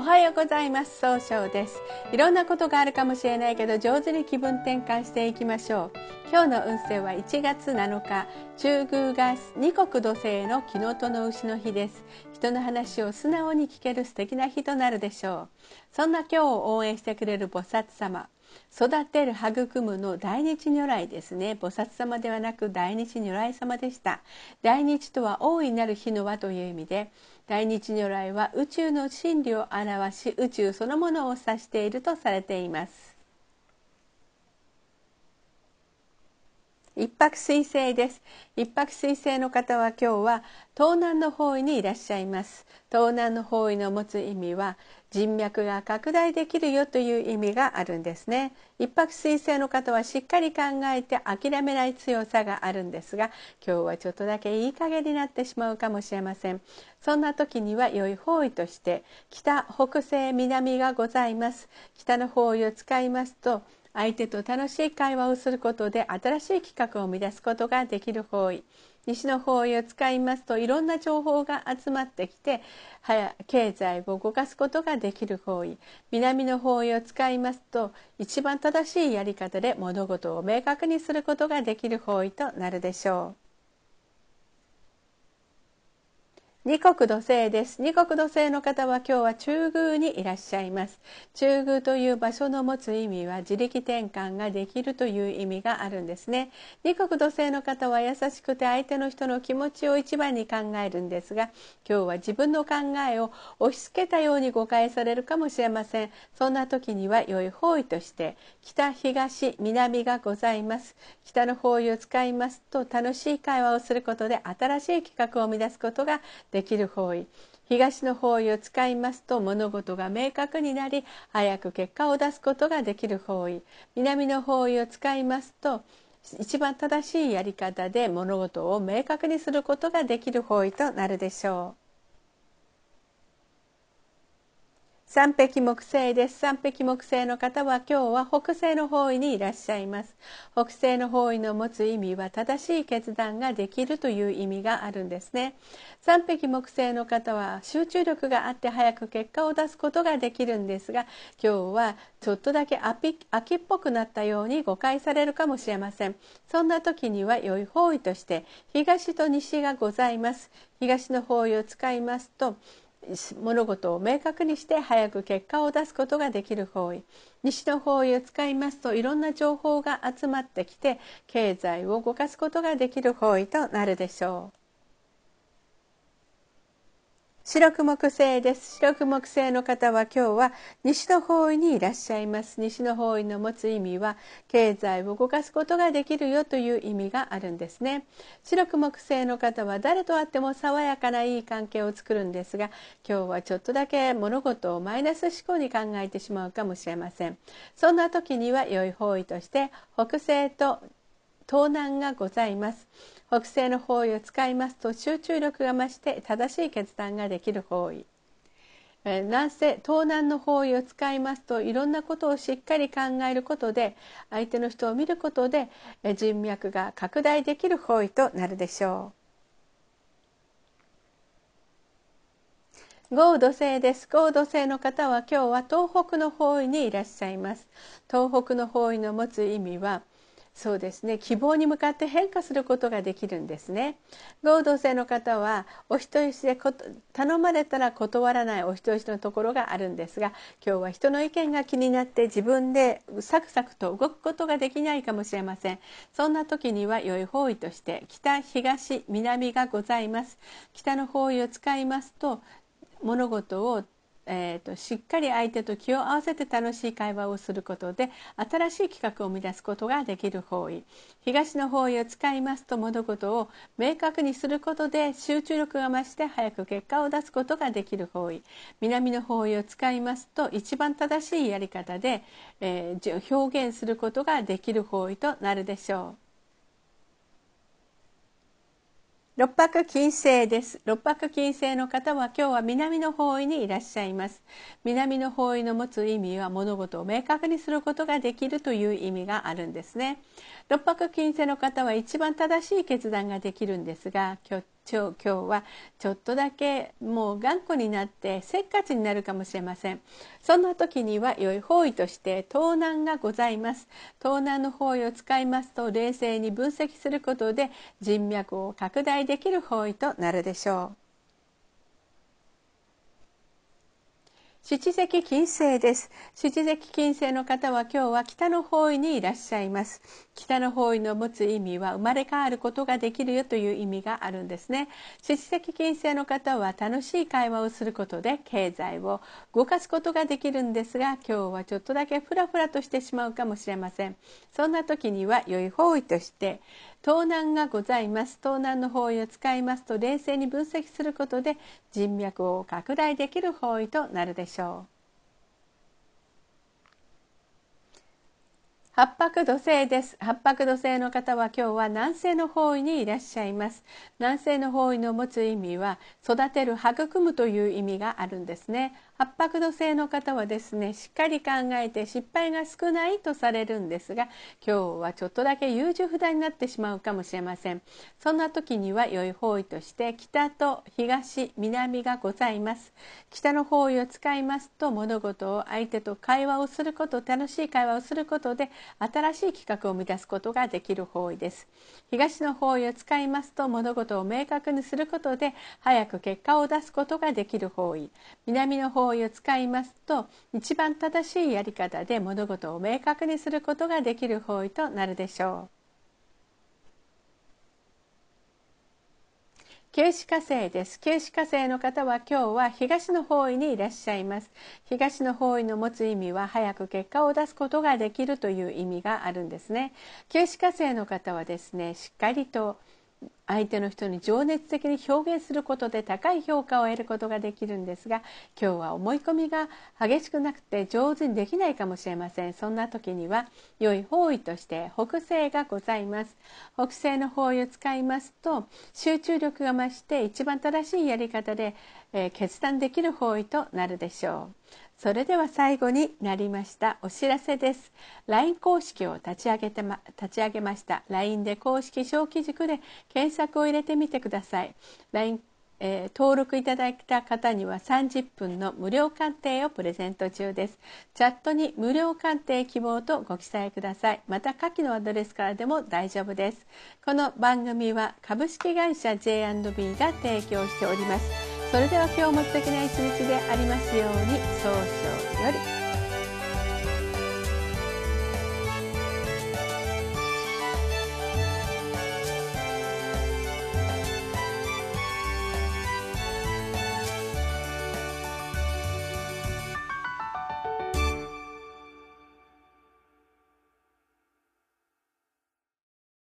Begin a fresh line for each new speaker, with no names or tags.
おはようございます。総称です。いろんなことがあるかもしれないけど上手に気分転換していきましょう。今日の運勢は1月7日中宮が二国土星の木のとの牛の日です。人の話を素直に聞ける素敵な日となるでしょう。そんな今日を応援してくれる菩薩様育てる育むの大日如来ですね菩薩様ではなく大日如来様でした大日とは大いなる。日の輪という意味で大日如来は宇宙の真理を表し宇宙そのものを指している。とされています一泊水星です。一泊水星の方は今日は東南の方位にいらっしゃいます。東南の方位の持つ意味は人脈が拡大できるよという意味があるんですね。一泊水星の方はしっかり考えて諦めない強さがあるんですが今日はちょっとだけいい加減になってしまうかもしれません。そんな時には良い方位として北北西南がございます。北の方位を使いますと相手と楽しい会話をすることで新しい企画を生み出すことができる方位西の方位を使いますといろんな情報が集まってきて経済を動かすことができる方位南の方位を使いますと一番正しいやり方で物事を明確にすることができる方位となるでしょう。二国土星です。二国土星の方は今日は中宮にいらっしゃいます。中宮という場所の持つ意味は自力転換ができるという意味があるんですね。二国土星の方は優しくて相手の人の気持ちを一番に考えるんですが今日は自分の考えを押し付けたように誤解されるかもしれません。そんな時には良い方位として北東南がございます。北の方位を使いますと楽しい会話をすることで新しい企画を生み出すことができる方位東の方位を使いますと物事が明確になり早く結果を出すことができる方位南の方位を使いますと一番正しいやり方で物事を明確にすることができる方位となるでしょう。三匹木星です。三匹木星の方は今日は北西の方位にいらっしゃいます。北西の方位の持つ意味は正しい決断ができるという意味があるんですね。三匹木星の方は集中力があって早く結果を出すことができるんですが、今日はちょっとだけ秋っぽくなったように誤解されるかもしれません。そんな時には良い方位として東と西がございます。東の方位を使いますと、物事を明確にして早く結果を出すことができる方位西の方位を使いますといろんな情報が集まってきて経済を動かすことができる方位となるでしょう。白く木星です。白く木星の方は今日は西の方位にいらっしゃいます。西の方位の持つ意味は経済を動かすことができるよという意味があるんですね。白く木星の方は誰と会っても爽やかないい関係を作るんですが今日はちょっとだけ物事をマイナス思考に考えてしまうかもしれません。そんな時には良い方位として北西と東南がございます北西の方位を使いますと集中力が増して正しい決断ができる方位南西東南の方位を使いますといろんなことをしっかり考えることで相手の人を見ることで人脈が拡大できる方位となるでしょう。豪土星です。豪土星の方は今日は東北の方位にいらっしゃいます。東北の方位の持つ意味はそうですね。希望に向かって変化することができるんですね。合同性の方はお人よしで頼まれたら断らないお人よしのところがあるんですが今日は人の意見が気になって自分でサクサクと動くことができないかもしれません。そんな時には良い方位として北東南がございます。北の方位を使いますと物事をえーと、しっかり相手と気を合わせて楽しい会話をすることで新しい企画を生み出すことができる方位東の方位を使いますと物事を明確にすることで集中力が増して早く結果を出すことができる方位南の方位を使いますと一番正しいやり方で、えー、表現することができる方位となるでしょう。六白金星です。六白金星の方は今日は南の方位にいらっしゃいます。南の方位の持つ意味は物事を明確にすることができるという意味があるんですね。六白金星の方は一番正しい決断ができるんですが、今日今日はちょっとだけもう頑固になってせっかちになるかもしれません。そんな時には良い方位として盗難がございます。盗難の方位を使いますと冷静に分析することで人脈を拡大できる方位となるでしょう。七石金星です。七石金星の方は今日は北の方位にいらっしゃいます。北の方位の持つ意味は生まれ変わることができるよという意味があるんですね。七石金星の方は楽しい会話をすることで経済を動かすことができるんですが今日はちょっとだけフラフラとしてしまうかもしれません。そんな時には良い方位として盗難がございます。盗難の方位を使いますと冷静に分析することで人脈を拡大できる方位となるでしょう。八白土星です。八白土星の方は今日は南西の方位にいらっしゃいます。南西の方位の持つ意味は育てる育むという意味があるんですね。八白土星の方はですねしっかり考えて失敗が少ないとされるんですが今日はちょっとだけ優柔不断になってしまうかもしれません。そんな時には良い方位として北と東南がございます。北の方位を使いますと物事を相手と会話をすること楽しい会話をすることで新しい企画を生み出すことができる方位です。東の方位を使いますと物事を明確にすることで早く結果を出すことができる方位。南の方位を使いますと一番正しいやり方で物事を明確にすることができる方位となるでしょう九死火星です。九死火星の方は今日は東の方位にいらっしゃいます。東の方位の持つ意味は早く結果を出すことができるという意味があるんですね。九死火星の方はですね、しっかりと相手の人に情熱的に表現することで高い評価を得ることができるんですが今日は思い込みが激しくなくて上手にできないかもしれません。そんな時には良い方位として北西がございます。北西の方位を使いますと集中力が増して一番正しいやり方で、え、決断できる方位となるでしょう。それでは最後になりましたお知らせです LINE 公式を立ち上げてま立ち上げました LINE で公式小規塾で検索を入れてみてください LINE えー、登録いただいた方には30分の無料鑑定をプレゼント中です。チャットに無料鑑定希望とご記載ください。また下記のアドレスからでも大丈夫です。この番組は株式会社 J&B が提供しております。それでは今日も素敵な一日でありますように早々より。